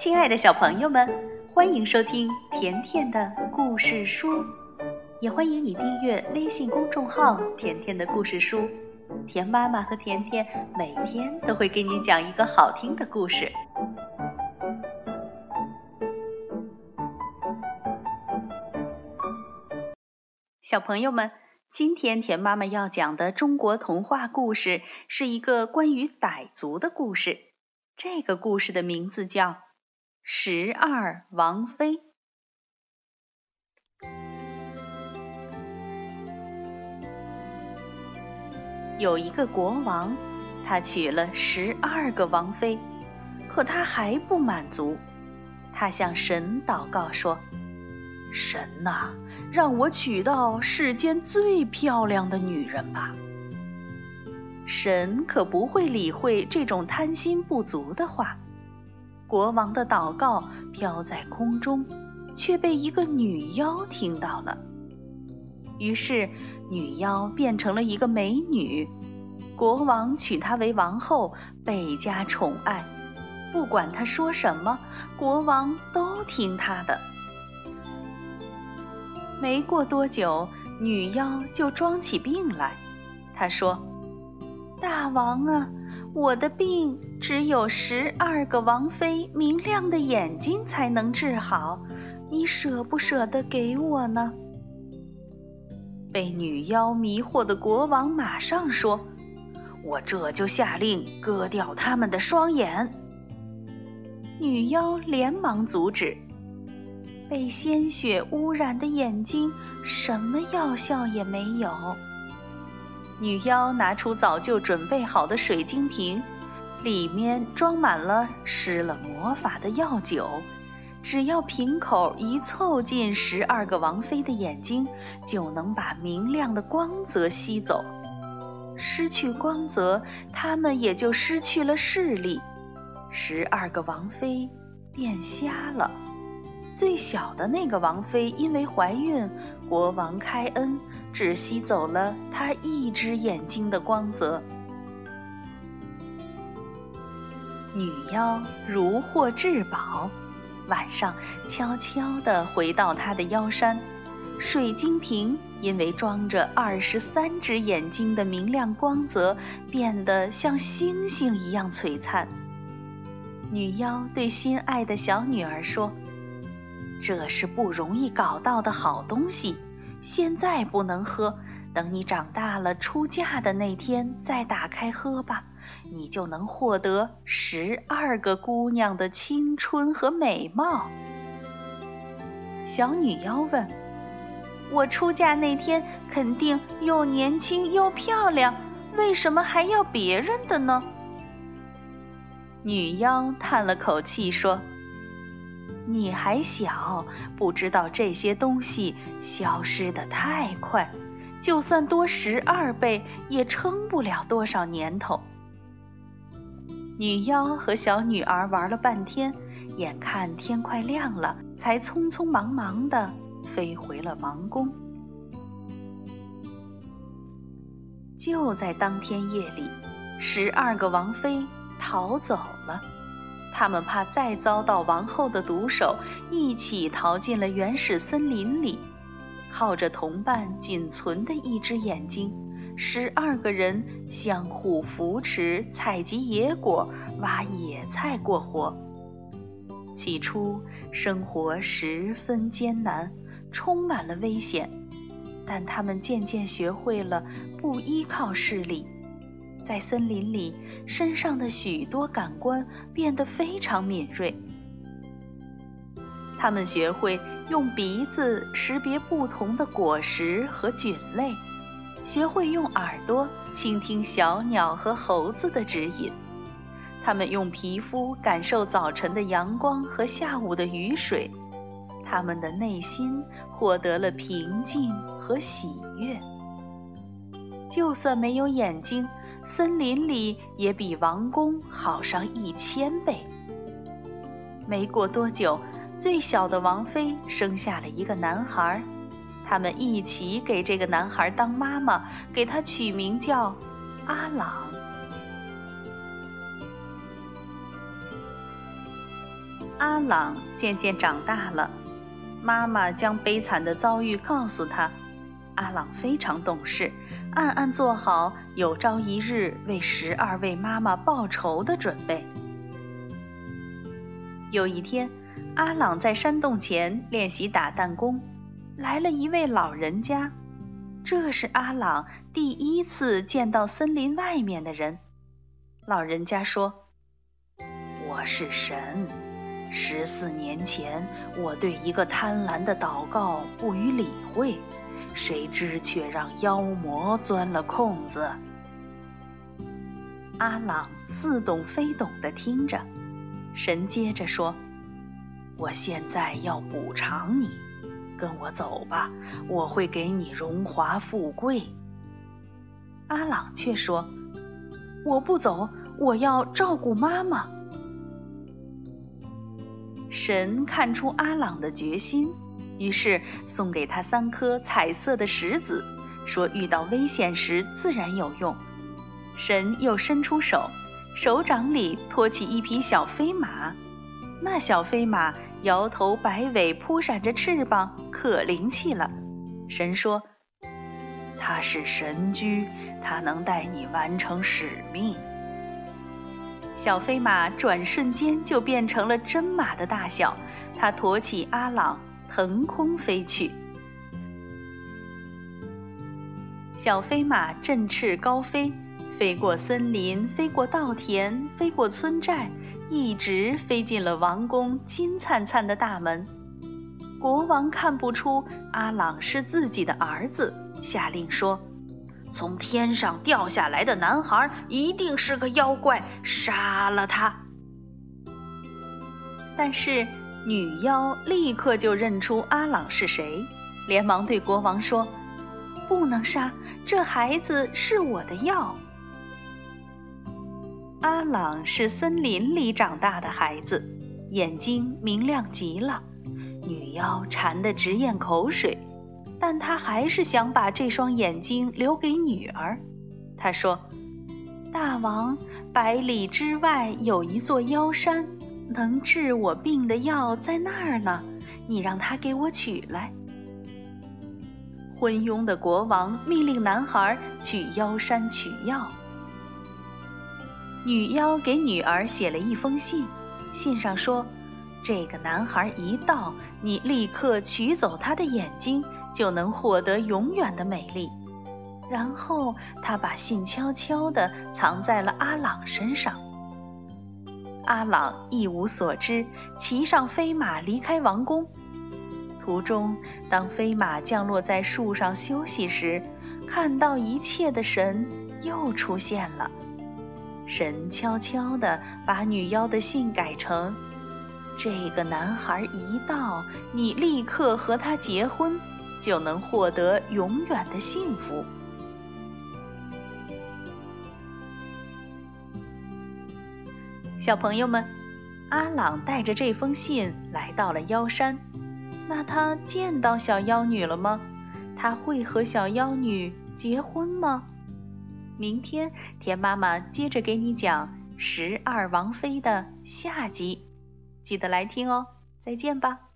亲爱的小朋友们，欢迎收听甜甜的故事书，也欢迎你订阅微信公众号“甜甜的故事书”。甜妈妈和甜甜每天都会给你讲一个好听的故事。小朋友们，今天甜妈妈要讲的中国童话故事是一个关于傣族的故事。这个故事的名字叫。十二王妃。有一个国王，他娶了十二个王妃，可他还不满足。他向神祷告说：“神呐，让我娶到世间最漂亮的女人吧！”神可不会理会这种贪心不足的话。国王的祷告飘在空中，却被一个女妖听到了。于是，女妖变成了一个美女，国王娶她为王后，倍加宠爱。不管她说什么，国王都听她的。没过多久，女妖就装起病来。她说：“大王啊！”我的病只有十二个王妃明亮的眼睛才能治好，你舍不舍得给我呢？被女妖迷惑的国王马上说：“我这就下令割掉他们的双眼。”女妖连忙阻止，被鲜血污染的眼睛什么药效也没有。女妖拿出早就准备好的水晶瓶，里面装满了施了魔法的药酒。只要瓶口一凑近十二个王妃的眼睛，就能把明亮的光泽吸走。失去光泽，他们也就失去了视力。十二个王妃变瞎了。最小的那个王妃因为怀孕，国王开恩。只吸走了他一只眼睛的光泽。女妖如获至宝，晚上悄悄地回到她的腰山，水晶瓶因为装着二十三只眼睛的明亮光泽，变得像星星一样璀璨。女妖对心爱的小女儿说：“这是不容易搞到的好东西。”现在不能喝，等你长大了出嫁的那天再打开喝吧，你就能获得十二个姑娘的青春和美貌。小女妖问：“我出嫁那天肯定又年轻又漂亮，为什么还要别人的呢？”女妖叹了口气说。你还小，不知道这些东西消失的太快，就算多十二倍，也撑不了多少年头。女妖和小女儿玩了半天，眼看天快亮了，才匆匆忙忙的飞回了王宫。就在当天夜里，十二个王妃逃走了。他们怕再遭到王后的毒手，一起逃进了原始森林里。靠着同伴仅存的一只眼睛，十二个人相互扶持，采集野果、挖野菜过活。起初，生活十分艰难，充满了危险，但他们渐渐学会了不依靠视力。在森林里，身上的许多感官变得非常敏锐。他们学会用鼻子识别不同的果实和菌类，学会用耳朵倾听小鸟和猴子的指引。他们用皮肤感受早晨的阳光和下午的雨水。他们的内心获得了平静和喜悦。就算没有眼睛。森林里也比王宫好上一千倍。没过多久，最小的王妃生下了一个男孩，他们一起给这个男孩当妈妈，给他取名叫阿朗。阿朗渐渐长大了，妈妈将悲惨的遭遇告诉他。阿朗非常懂事，暗暗做好有朝一日为十二位妈妈报仇的准备。有一天，阿朗在山洞前练习打弹弓，来了一位老人家。这是阿朗第一次见到森林外面的人。老人家说：“我是神。十四年前，我对一个贪婪的祷告不予理会，谁知却让妖魔钻了空子。”阿朗似懂非懂地听着。神接着说：“我现在要补偿你。”跟我走吧，我会给你荣华富贵。阿朗却说：“我不走，我要照顾妈妈。”神看出阿朗的决心，于是送给他三颗彩色的石子，说遇到危险时自然有用。神又伸出手，手掌里托起一匹小飞马，那小飞马。摇头摆尾，扑闪着翅膀，可灵气了。神说：“它是神驹，它能带你完成使命。”小飞马转瞬间就变成了真马的大小，它驮起阿朗，腾空飞去。小飞马振翅高飞，飞过森林，飞过稻田，飞过村寨。一直飞进了王宫金灿灿的大门。国王看不出阿朗是自己的儿子，下令说：“从天上掉下来的男孩一定是个妖怪，杀了他。”但是女妖立刻就认出阿朗是谁，连忙对国王说：“不能杀，这孩子是我的药。”阿朗是森林里长大的孩子，眼睛明亮极了。女妖馋得直咽口水，但她还是想把这双眼睛留给女儿。她说：“大王，百里之外有一座妖山，能治我病的药在那儿呢。你让他给我取来。”昏庸的国王命令男孩去妖山取药。女妖给女儿写了一封信，信上说：“这个男孩一到，你立刻取走他的眼睛，就能获得永远的美丽。”然后他把信悄悄地藏在了阿朗身上。阿朗一无所知，骑上飞马离开王宫。途中，当飞马降落在树上休息时，看到一切的神又出现了。神悄悄地把女妖的信改成：“这个男孩一到，你立刻和他结婚，就能获得永远的幸福。”小朋友们，阿朗带着这封信来到了妖山。那他见到小妖女了吗？他会和小妖女结婚吗？明天，田妈妈接着给你讲《十二王妃》的下集，记得来听哦。再见吧。